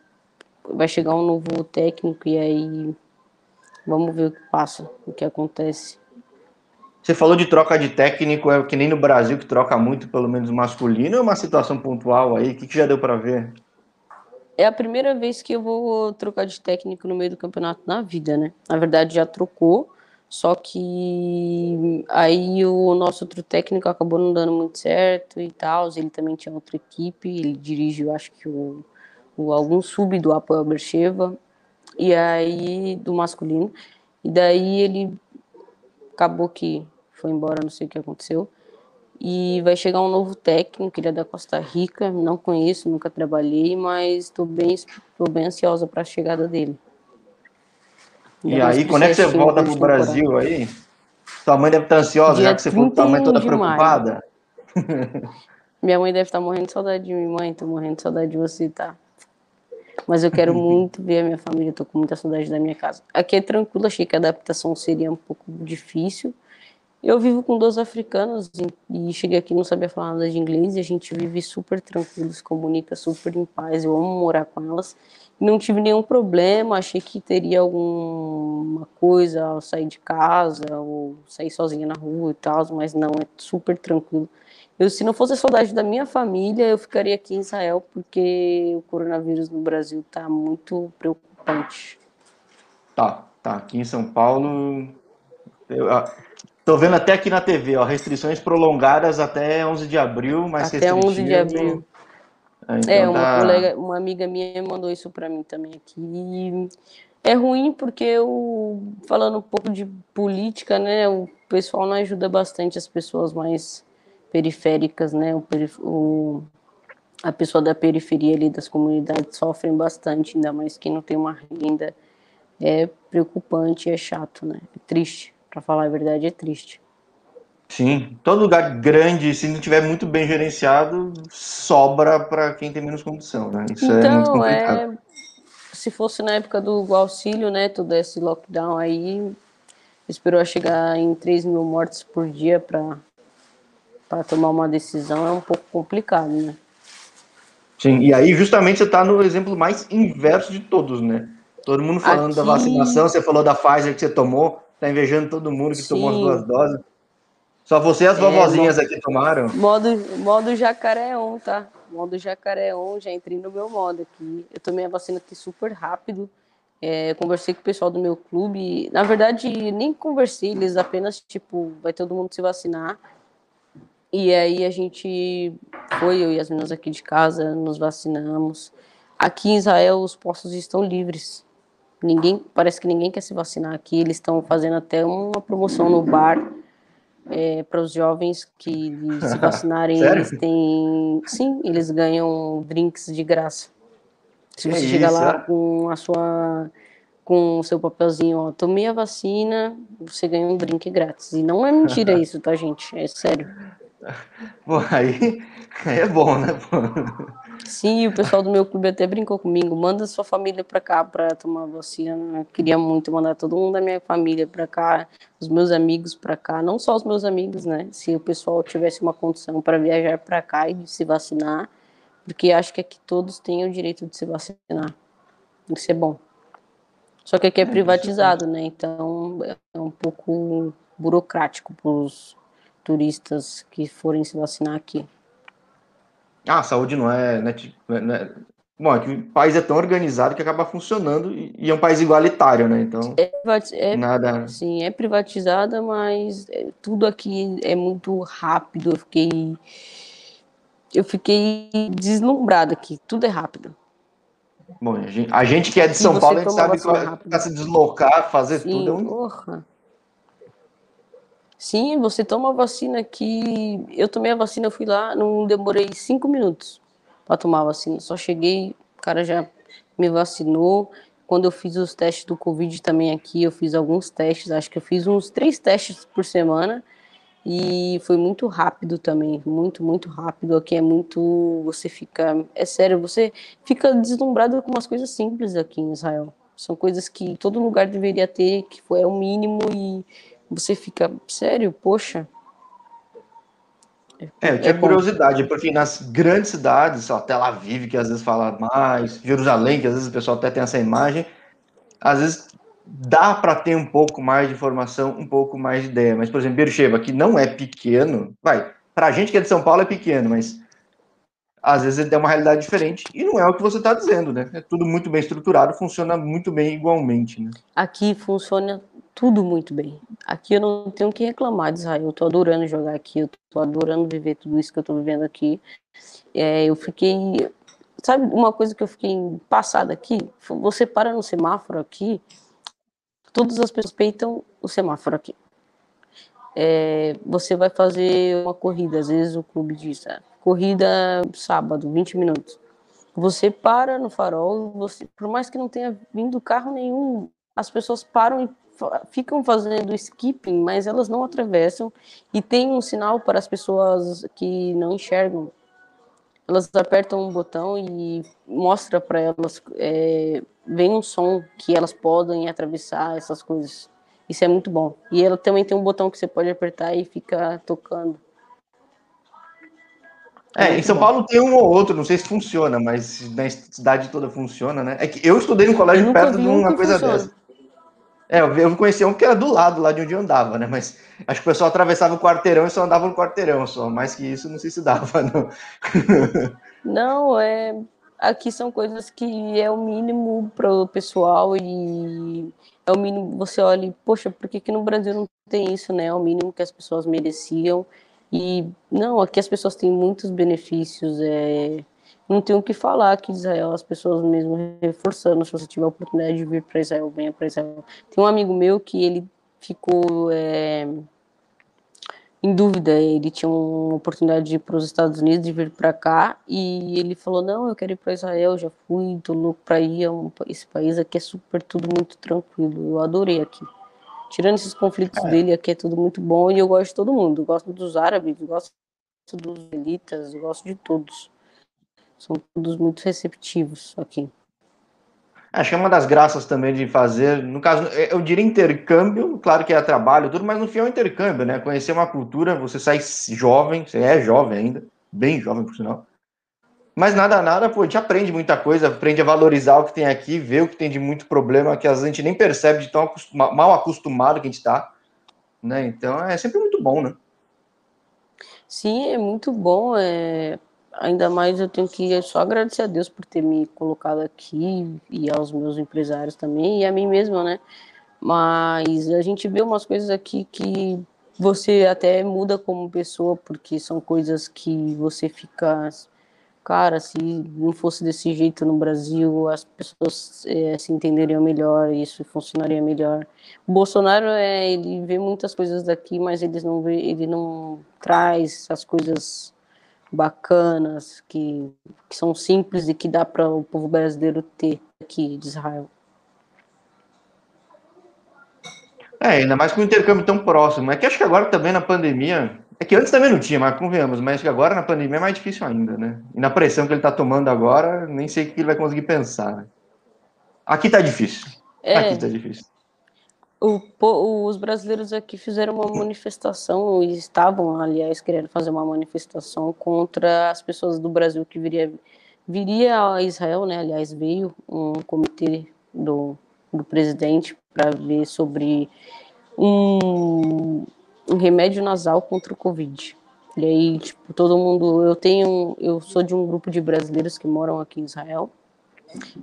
vai chegar um novo técnico e aí vamos ver o que passa, o que acontece. Você falou de troca de técnico, é que nem no Brasil que troca muito, pelo menos masculino, é uma situação pontual aí? O que, que já deu para ver? É a primeira vez que eu vou trocar de técnico no meio do campeonato na vida, né? Na verdade já trocou, só que aí o nosso outro técnico acabou não dando muito certo e tal. Ele também tinha outra equipe, ele dirige, eu acho que o, o algum sub do Apoel Bercheva, e aí do masculino. E daí ele acabou que foi embora, não sei o que aconteceu. E vai chegar um novo técnico, ele é da Costa Rica, não conheço, nunca trabalhei, mas estou bem, bem ansiosa para a chegada dele. E aí, quando é que você volta pro Brasil aí? Sua mãe deve estar ansiosa, Dia já que você falou que sua mãe toda preocupada. Minha mãe deve estar morrendo de saudade de mim, mãe. Tô morrendo de saudade de você, tá? Mas eu quero muito ver a minha família, tô com muita saudade da minha casa. Aqui é tranquilo, achei que a adaptação seria um pouco difícil. Eu vivo com duas africanas e cheguei aqui não sabia falar nada de inglês e a gente vive super tranquilo, se comunica super em paz. Eu amo morar com elas não tive nenhum problema, achei que teria alguma coisa ao sair de casa ou sair sozinha na rua e tal, mas não, é super tranquilo. Eu, se não fosse a saudade da minha família, eu ficaria aqui em Israel, porque o coronavírus no Brasil está muito preocupante. Tá, tá. Aqui em São Paulo, eu, ah, tô vendo até aqui na TV, ó, restrições prolongadas até 11 de abril, mas até 11 de abril. É, então é, uma tá... colega, uma amiga minha mandou isso para mim também aqui. é ruim porque eu, falando um pouco de política, né, o pessoal não ajuda bastante as pessoas mais periféricas, né, o, o, a pessoa da periferia ali das comunidades sofrem bastante, ainda mais quem não tem uma renda é preocupante, é chato, né? É triste, para falar a verdade, é triste. Sim, todo lugar grande, se não tiver muito bem gerenciado, sobra para quem tem menos condição, né? Isso então, é muito então, complicado. É... Se fosse na época do auxílio, né, todo esse lockdown aí, esperou chegar em 3 mil mortes por dia para tomar uma decisão, é um pouco complicado, né? Sim, e aí justamente você está no exemplo mais inverso de todos, né? Todo mundo falando Aqui... da vacinação, você falou da Pfizer que você tomou, tá invejando todo mundo que Sim. tomou as duas doses. Só você e as é, vovozinhas modo, aqui tomaram? Modo, modo jacaré on, tá? Modo jacaré on, já entrei no meu modo aqui. Eu tomei a vacina aqui super rápido. É, conversei com o pessoal do meu clube. Na verdade, nem conversei, eles apenas, tipo, vai todo mundo se vacinar. E aí a gente foi, eu e as meninas aqui de casa, nos vacinamos. Aqui em Israel os postos estão livres. Ninguém, parece que ninguém quer se vacinar aqui. Eles estão fazendo até uma promoção no bar é, para os jovens que se vacinarem, eles têm. Sim, eles ganham drinks de graça. Se você é chegar isso, lá é? com a sua. com o seu papelzinho, ó, tomei a vacina, você ganha um drink grátis. E não é mentira isso, tá, gente? É sério. Pô, aí, aí é bom, né? Pô? Sim, o pessoal do meu clube até brincou comigo. Manda sua família para cá para tomar vacina. Eu queria muito mandar todo mundo da minha família para cá, os meus amigos para cá, não só os meus amigos, né? Se o pessoal tivesse uma condição para viajar para cá e se vacinar, porque acho que aqui todos têm o direito de se vacinar. Isso é bom. Só que aqui é, é privatizado, né? Então é um pouco burocrático para os turistas que forem se vacinar aqui. Ah, a saúde não é, né, tipo, não é, Bom, é que o país é tão organizado que acaba funcionando e é um país igualitário, né? Então, é, é, nada. Sim, é privatizada, mas é, tudo aqui é muito rápido. Eu fiquei, eu fiquei deslumbrada aqui. Tudo é rápido. Bom, a gente, a gente que é de São Paulo, a gente sabe que para se deslocar, fazer sim, tudo. É um... Porra. Sim, você toma a vacina aqui. Eu tomei a vacina, eu fui lá, não demorei cinco minutos para tomar a vacina. Só cheguei, o cara já me vacinou. Quando eu fiz os testes do Covid também aqui, eu fiz alguns testes. Acho que eu fiz uns três testes por semana. E foi muito rápido também, muito, muito rápido. Aqui é muito. Você fica. É sério, você fica deslumbrado com umas coisas simples aqui em Israel. São coisas que todo lugar deveria ter, que é o mínimo e você fica, sério, poxa. É, eu tinha é curiosidade, porque nas grandes cidades, sei lá, Tel Aviv, que às vezes fala mais, Jerusalém, que às vezes o pessoal até tem essa imagem, às vezes dá para ter um pouco mais de informação, um pouco mais de ideia. Mas, por exemplo, Beersheba, que não é pequeno, vai, para a gente que é de São Paulo é pequeno, mas às vezes é uma realidade diferente e não é o que você está dizendo, né? É tudo muito bem estruturado, funciona muito bem igualmente, né? Aqui funciona tudo muito bem. Aqui eu não tenho o que reclamar de Israel. Eu tô adorando jogar aqui, eu tô adorando viver tudo isso que eu tô vivendo aqui. É, eu fiquei. Sabe uma coisa que eu fiquei passada aqui? Você para no semáforo aqui, todas as pessoas peitam o semáforo aqui. É, você vai fazer uma corrida, às vezes o clube diz, é, corrida sábado, 20 minutos. Você para no farol, você, por mais que não tenha vindo carro nenhum, as pessoas param e ficam fazendo skipping, mas elas não atravessam e tem um sinal para as pessoas que não enxergam. Elas apertam um botão e mostra para elas, é, vem um som que elas podem atravessar essas coisas. Isso é muito bom. E ela também tem um botão que você pode apertar e fica tocando. É, em São Paulo tem um ou outro, não sei se funciona, mas na cidade toda funciona, né? É que eu estudei no colégio perto de uma coisa funciona. dessa. É, eu conhecia um que era do lado, lá de onde eu andava, né? Mas acho que o pessoal atravessava o quarteirão e só andava no quarteirão só. Mais que isso, não sei se dava, não. Não, é. Aqui são coisas que é o mínimo para o pessoal e é o mínimo. Você olha, poxa, por que, que no Brasil não tem isso, né? É o mínimo que as pessoas mereciam. E não, aqui as pessoas têm muitos benefícios. É, não tenho o que falar aqui de Israel, as pessoas mesmo reforçando, se você tiver a oportunidade de vir para Israel, venha para Israel. Tem um amigo meu que ele ficou é, em dúvida. Ele tinha uma oportunidade de ir para os Estados Unidos, de vir para cá, e ele falou: Não, eu quero ir para Israel, já fui, tô louco para ir. É esse país aqui é super, tudo muito tranquilo. Eu adorei aqui. Tirando esses conflitos é. dele, aqui é tudo muito bom e eu gosto de todo mundo. Eu gosto dos árabes, gosto dos elitas, gosto de todos. São todos muito receptivos aqui. Acho que é uma das graças também de fazer, no caso, é, eu diria intercâmbio, claro que é trabalho, tudo, mas no fim é um intercâmbio, né? Conhecer uma cultura, você sai jovem, você é jovem ainda, bem jovem por sinal. Mas nada, nada, pô, a gente aprende muita coisa, aprende a valorizar o que tem aqui, ver o que tem de muito problema que às vezes a gente nem percebe de tão mal acostumado que a gente tá, né? Então é sempre muito bom, né? Sim, é muito bom, é ainda mais eu tenho que só agradecer a Deus por ter me colocado aqui e aos meus empresários também e a mim mesma, né? Mas a gente vê umas coisas aqui que você até muda como pessoa, porque são coisas que você fica. Cara, se não fosse desse jeito no Brasil, as pessoas é, se entenderiam melhor, isso funcionaria melhor. O Bolsonaro, é, ele vê muitas coisas daqui, mas eles não vê, ele não traz as coisas bacanas, que, que são simples e que dá para o povo brasileiro ter aqui de Israel. É, ainda mais com um intercâmbio tão próximo. É que acho que agora também na pandemia. É que antes também não tinha, mas convenhamos, mas que agora na pandemia é mais difícil ainda, né? E na pressão que ele tá tomando agora, nem sei o que ele vai conseguir pensar. Né? Aqui tá difícil. É, Aqui tá difícil. O, os brasileiros aqui fizeram uma manifestação e estavam, aliás, querendo fazer uma manifestação contra as pessoas do Brasil que viria, viria a Israel, né? Aliás, veio um comitê do, do presidente para ver sobre um, um remédio nasal contra o Covid. E aí, tipo, todo mundo. Eu tenho. Eu sou de um grupo de brasileiros que moram aqui em Israel.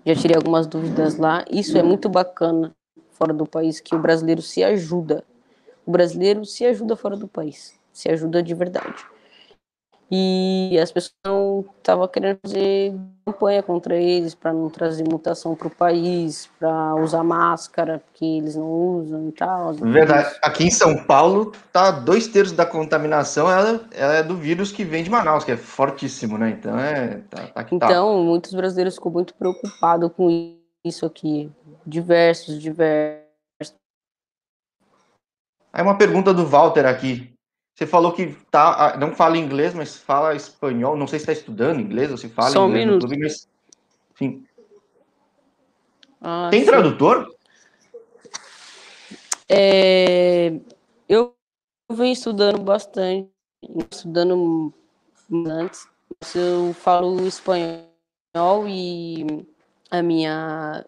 Já tirei algumas dúvidas lá. Isso é muito bacana fora do país que o brasileiro se ajuda. O brasileiro se ajuda fora do país, se ajuda de verdade. E as pessoas estavam querendo fazer campanha contra eles para não trazer mutação para o país, para usar máscara, porque eles não usam e tal. Verdade. Aqui em São Paulo, tá dois terços da contaminação ela, ela é do vírus que vem de Manaus, que é fortíssimo, né? Então é. Tá, tá, tá. então, muitos brasileiros ficou muito preocupados com isso aqui diversos, diversos. Aí uma pergunta do Walter aqui. Você falou que tá, ah, não fala inglês, mas fala espanhol. Não sei se está estudando inglês ou se fala Só inglês um minuto. Mas... Enfim. Ah, Tem sim. tradutor? É, eu venho estudando bastante, estudando antes. Eu falo espanhol e a minha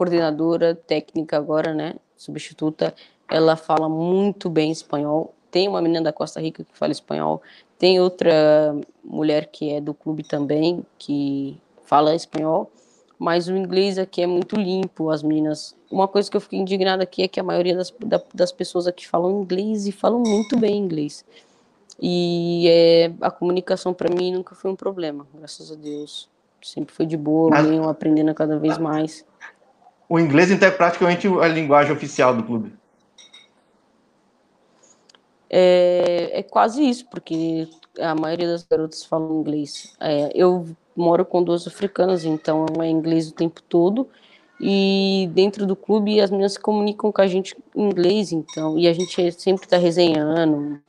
coordenadora técnica agora, né, substituta, ela fala muito bem espanhol. Tem uma menina da Costa Rica que fala espanhol, tem outra mulher que é do clube também que fala espanhol, mas o inglês aqui é muito limpo, as meninas. Uma coisa que eu fiquei indignada aqui é que a maioria das, das pessoas aqui falam inglês e falam muito bem inglês. E é, a comunicação para mim nunca foi um problema, graças a Deus. Sempre foi de boa, venho aprendendo cada vez mais. O inglês então é praticamente a linguagem oficial do clube. É, é quase isso, porque a maioria das garotas falam inglês. É, eu moro com duas africanas, então é inglês o tempo todo. E dentro do clube as meninas se comunicam com a gente em inglês, então, e a gente sempre está resenhando,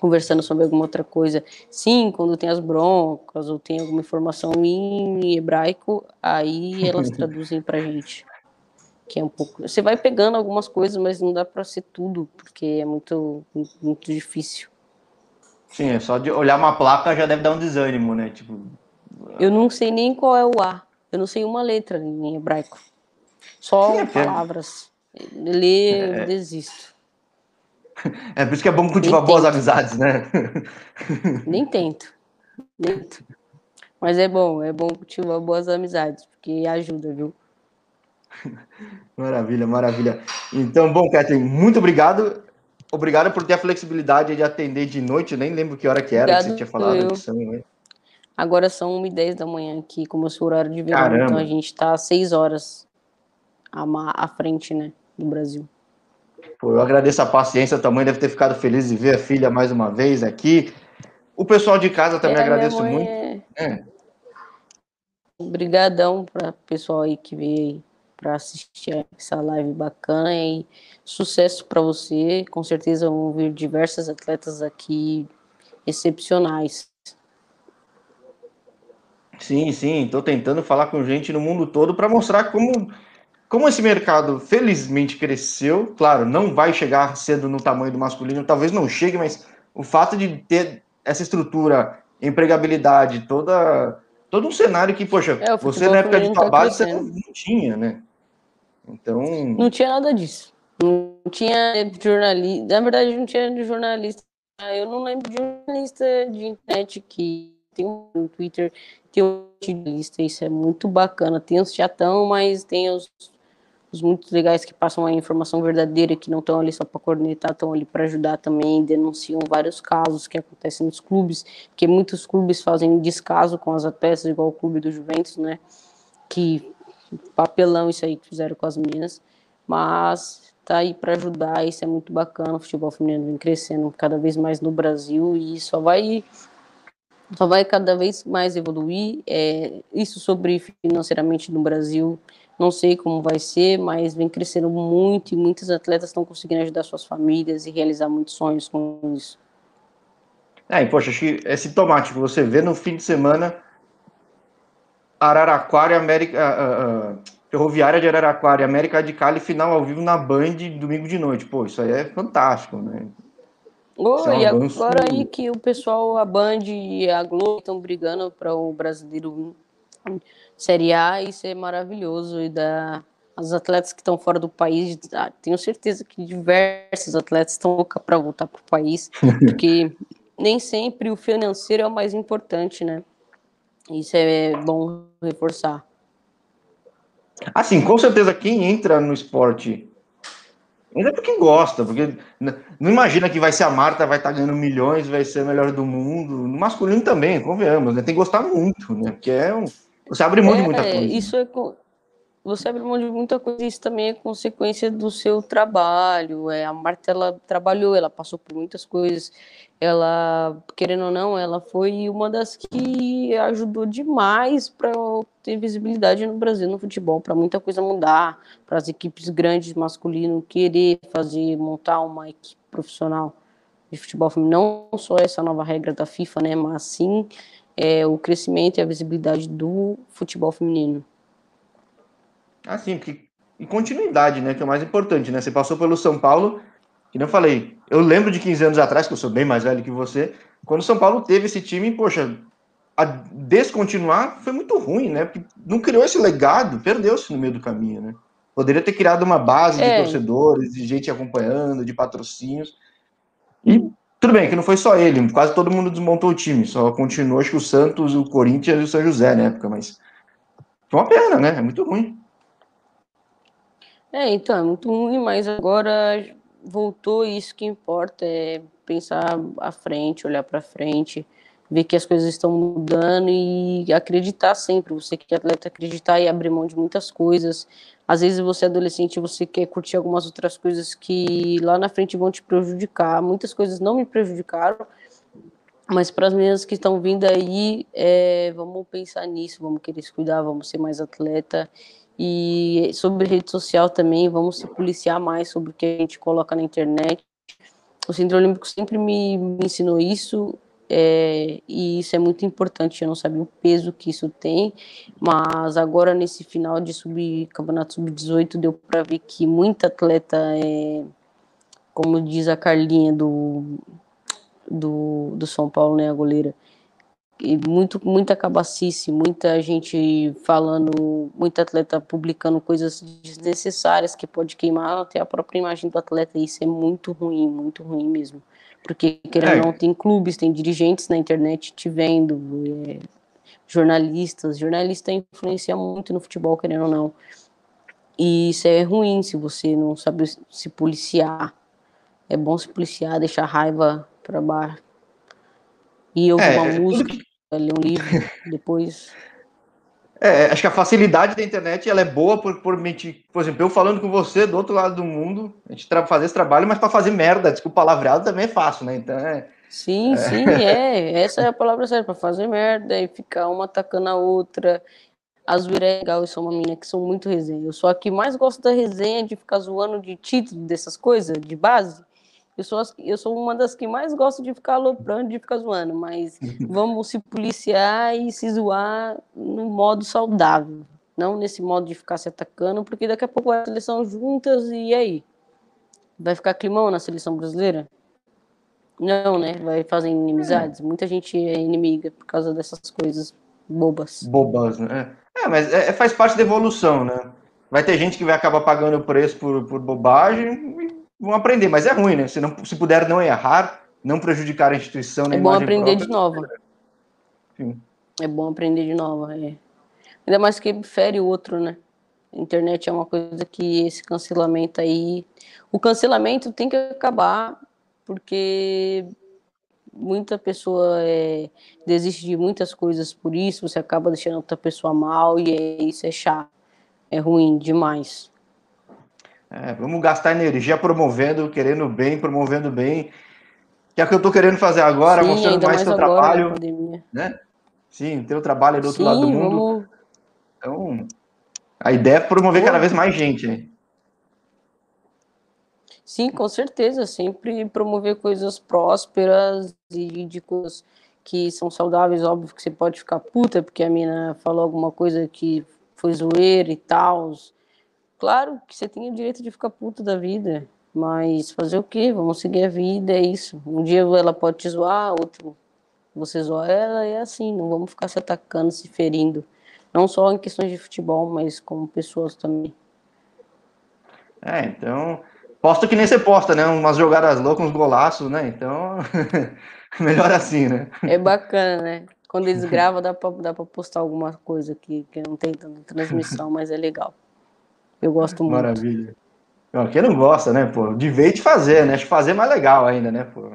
conversando sobre alguma outra coisa. Sim, quando tem as broncas ou tem alguma informação em hebraico, aí elas traduzem para a gente que é um pouco. Você vai pegando algumas coisas, mas não dá para ser tudo, porque é muito, muito difícil. Sim, é só de olhar uma placa já deve dar um desânimo, né? Tipo. Eu não sei nem qual é o A. Eu não sei uma letra em hebraico. Só Sim, é palavras. Ler, é... eu desisto. É por isso que é bom cultivar Nem boas tento. amizades, né? Nem tento. Nem tento. Mas é bom, é bom cultivar boas amizades, porque ajuda, viu? Maravilha, maravilha. Então, bom, Kathleen, muito obrigado. Obrigado por ter a flexibilidade de atender de noite. Eu nem lembro que hora que era Obrigado, que você tinha falado. São, né? Agora são 1h10 da manhã aqui, como o horário de verão. Caramba. Então a gente está às 6 horas à, frente né, do Brasil. Pô, eu agradeço a paciência, a mãe deve ter ficado feliz de ver a filha mais uma vez aqui. O pessoal de casa também é, agradeço muito. É... É. Obrigadão para o pessoal aí que veio para assistir essa live bacana e sucesso para você. Com certeza vão vir diversas atletas aqui excepcionais. Sim, sim, estou tentando falar com gente no mundo todo para mostrar como, como esse mercado felizmente cresceu. Claro, não vai chegar cedo no tamanho do masculino, talvez não chegue, mas o fato de ter essa estrutura, empregabilidade, toda todo um cenário que, poxa, é, você na época de tua tá base você não, não, tinha, né? Então. Não tinha nada disso. Não tinha jornalista. Na verdade, não tinha jornalista. Eu não lembro de jornalista de internet que tem um Twitter, tem um jornalista, isso é muito bacana. Tem os chatão, mas tem os os muito legais que passam a informação verdadeira, que não estão ali só para cornetar, estão ali para ajudar também, denunciam vários casos que acontecem nos clubes, porque muitos clubes fazem descaso com as atletas, igual o clube do Juventus, né? Que papelão isso aí que fizeram com as meninas, mas tá aí para ajudar, isso é muito bacana, o futebol feminino vem crescendo cada vez mais no Brasil e só vai só vai cada vez mais evoluir, é, isso sobre financeiramente no Brasil, não sei como vai ser, mas vem crescendo muito e muitos atletas estão conseguindo ajudar suas famílias e realizar muitos sonhos com isso. É, poxa, acho que é sintomático. Você vê no fim de semana Araraquara e América. Uh, uh, Ferroviária de Araraquara e América de Cali final ao vivo na Band domingo de noite. Pô, isso aí é fantástico, né? Oh, é e agora aí que o pessoal, a Band e a Globo estão brigando para o brasileiro Série A, isso é maravilhoso. E da, as atletas que estão fora do país, tenho certeza que diversos atletas estão loucos para voltar para o país, porque nem sempre o financeiro é o mais importante, né? Isso é bom reforçar. Assim, com certeza quem entra no esporte entra porque gosta, porque não imagina que vai ser a Marta, vai estar tá ganhando milhões, vai ser a melhor do mundo. No masculino também, convenhamos, né? Tem que gostar muito, né? Porque é um, você abre mão é, de muita coisa. Isso é, você abre mão de muita coisa, isso também é consequência do seu trabalho. É, a Marta, ela trabalhou, ela passou por muitas coisas. Ela, querendo ou não, ela foi uma das que ajudou demais para ter visibilidade no Brasil no futebol, para muita coisa mudar, para as equipes grandes masculino querer fazer, montar uma equipe profissional de futebol feminino. Não só essa nova regra da FIFA, né, mas sim é, o crescimento e a visibilidade do futebol feminino. Ah, sim, porque, e continuidade, né, que é o mais importante, né? Você passou pelo São Paulo, que não falei, eu lembro de 15 anos atrás, que eu sou bem mais velho que você, quando o São Paulo teve esse time, poxa, a descontinuar foi muito ruim, né? Porque não criou esse legado, perdeu-se no meio do caminho, né? Poderia ter criado uma base é. de torcedores, de gente acompanhando, de patrocínios. E tudo bem que não foi só ele, quase todo mundo desmontou o time, só continuou, acho que o Santos, o Corinthians e o São José na época, mas foi uma pena, né? É muito ruim. É, então, é muito ruim, mas agora voltou isso que importa, é pensar à frente, olhar para frente, ver que as coisas estão mudando e acreditar sempre. Você que é atleta, acreditar e abrir mão de muitas coisas, às vezes você é adolescente você quer curtir algumas outras coisas que lá na frente vão te prejudicar. Muitas coisas não me prejudicaram, mas para as meninas que estão vindo aí, é, vamos pensar nisso, vamos querer se cuidar, vamos ser mais atleta. E sobre rede social também, vamos se policiar mais sobre o que a gente coloca na internet. O Centro Olímpico sempre me, me ensinou isso é, e isso é muito importante. Eu não sabia o peso que isso tem, mas agora nesse final de sub, campeonato sub-18 deu para ver que muita atleta, é, como diz a Carlinha do, do, do São Paulo, né, a goleira, e muito, muita cabacice, muita gente falando, muita atleta publicando coisas desnecessárias que pode queimar até a própria imagem do atleta. E isso é muito ruim, muito ruim mesmo. Porque, querendo ou não, tem clubes, tem dirigentes na internet te vendo, é, jornalistas. Jornalista influencia muito no futebol, querendo ou não. E isso é ruim se você não sabe se policiar. É bom se policiar, deixar a raiva para baixo. E ouvir é, uma música, ler um livro, depois. É, acho que a facilidade da internet ela é boa por, por mentir. Por exemplo, eu falando com você do outro lado do mundo, a gente fazer esse trabalho, mas para fazer merda, desculpa, palavreado também é fácil, né? Então é. Sim, é. sim, é. Essa é a palavra certa, para fazer merda e ficar uma atacando a outra. A zoeira é legal, eu sou uma menina que sou muito resenha. Eu sou a que mais gosto da resenha, de ficar zoando de título, dessas coisas, de base. Eu sou, eu sou uma das que mais gosto de ficar aloprando, de ficar zoando, mas vamos se policiar e se zoar no modo saudável, não nesse modo de ficar se atacando, porque daqui a pouco a seleção juntas e aí? Vai ficar climão na seleção brasileira? Não, né? Vai fazer inimizades. É. Muita gente é inimiga por causa dessas coisas bobas. Bobas, né? É, mas é, faz parte da evolução, né? Vai ter gente que vai acabar pagando o preço por, por bobagem vão aprender, mas é ruim, né? Se, não, se puder não errar, não prejudicar a instituição. É bom aprender própria, de novo. É bom aprender de novo. É. Ainda mais que fere o outro, né? A internet é uma coisa que esse cancelamento aí. O cancelamento tem que acabar, porque muita pessoa é, desiste de muitas coisas por isso, você acaba deixando outra pessoa mal e é, isso é chato. É ruim demais. É, vamos gastar energia promovendo, querendo bem, promovendo bem. Que é o que eu estou querendo fazer agora, Sim, mostrando mais, seu trabalho. Né? Sim, teu trabalho do outro Sim, lado do mundo. Vamos... Então, a ideia é promover Pô. cada vez mais gente. Hein? Sim, com certeza. Sempre promover coisas prósperas e de coisas que são saudáveis. Óbvio que você pode ficar puta porque a mina falou alguma coisa que foi zoeira e tal Claro que você tem o direito de ficar puto da vida, mas fazer o quê? Vamos seguir a vida, é isso. Um dia ela pode te zoar, outro você zoa ela, é assim, não vamos ficar se atacando, se ferindo. Não só em questões de futebol, mas como pessoas também. É, então. Posta que nem você posta, né? Umas jogadas loucas, uns golaços, né? Então. melhor assim, né? É bacana, né? Quando eles gravam, dá pra, dá pra postar alguma coisa que, que não tem tanta transmissão, mas é legal. Eu gosto muito. Maravilha. Não, quem não gosta, né, pô? De ver e de fazer, né? De fazer é mais legal ainda, né, pô?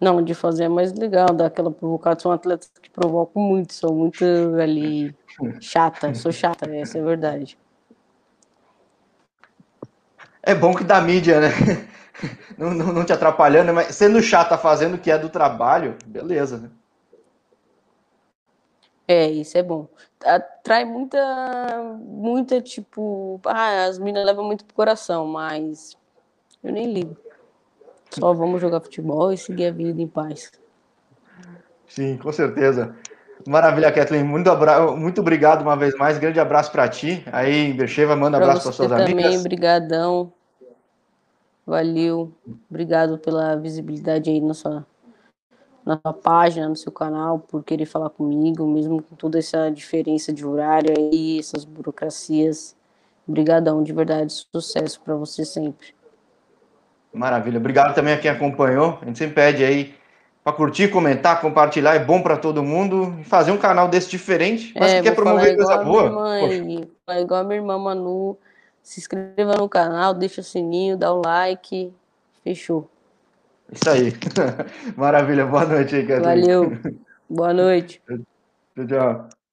Não, de fazer é mais legal, dar aquela provocação. Sou um atleta que provoco muito, sou muito ali chata, sou chata, essa é a verdade. É bom que dá mídia, né? Não, não, não te atrapalhando, mas sendo chata fazendo o que é do trabalho, beleza, né? É, isso é bom. Atrai muita, muita, tipo, ah, as meninas levam muito pro coração, mas eu nem ligo. Só vamos jogar futebol e seguir a vida em paz. Sim, com certeza. Maravilha, Kathleen. Muito, abra... muito obrigado uma vez mais. Grande abraço para ti. Aí, Bercheva, manda pra abraço para suas também, amigas. também, brigadão. Valeu. Obrigado pela visibilidade aí na sua na sua página, no seu canal, por querer falar comigo, mesmo com toda essa diferença de horário aí, essas burocracias. Obrigadão, de verdade, sucesso para você sempre. Maravilha. Obrigado também a quem acompanhou. A gente sempre pede aí para curtir, comentar, compartilhar, é bom para todo mundo. E fazer um canal desse diferente, mas é, que quer promover coisa boa. Mãe, igual a minha irmã Manu, se inscreva no canal, deixa o sininho, dá o like. Fechou. Isso aí. Maravilha. Boa noite aí, Valeu. Boa noite. Tchau, tchau.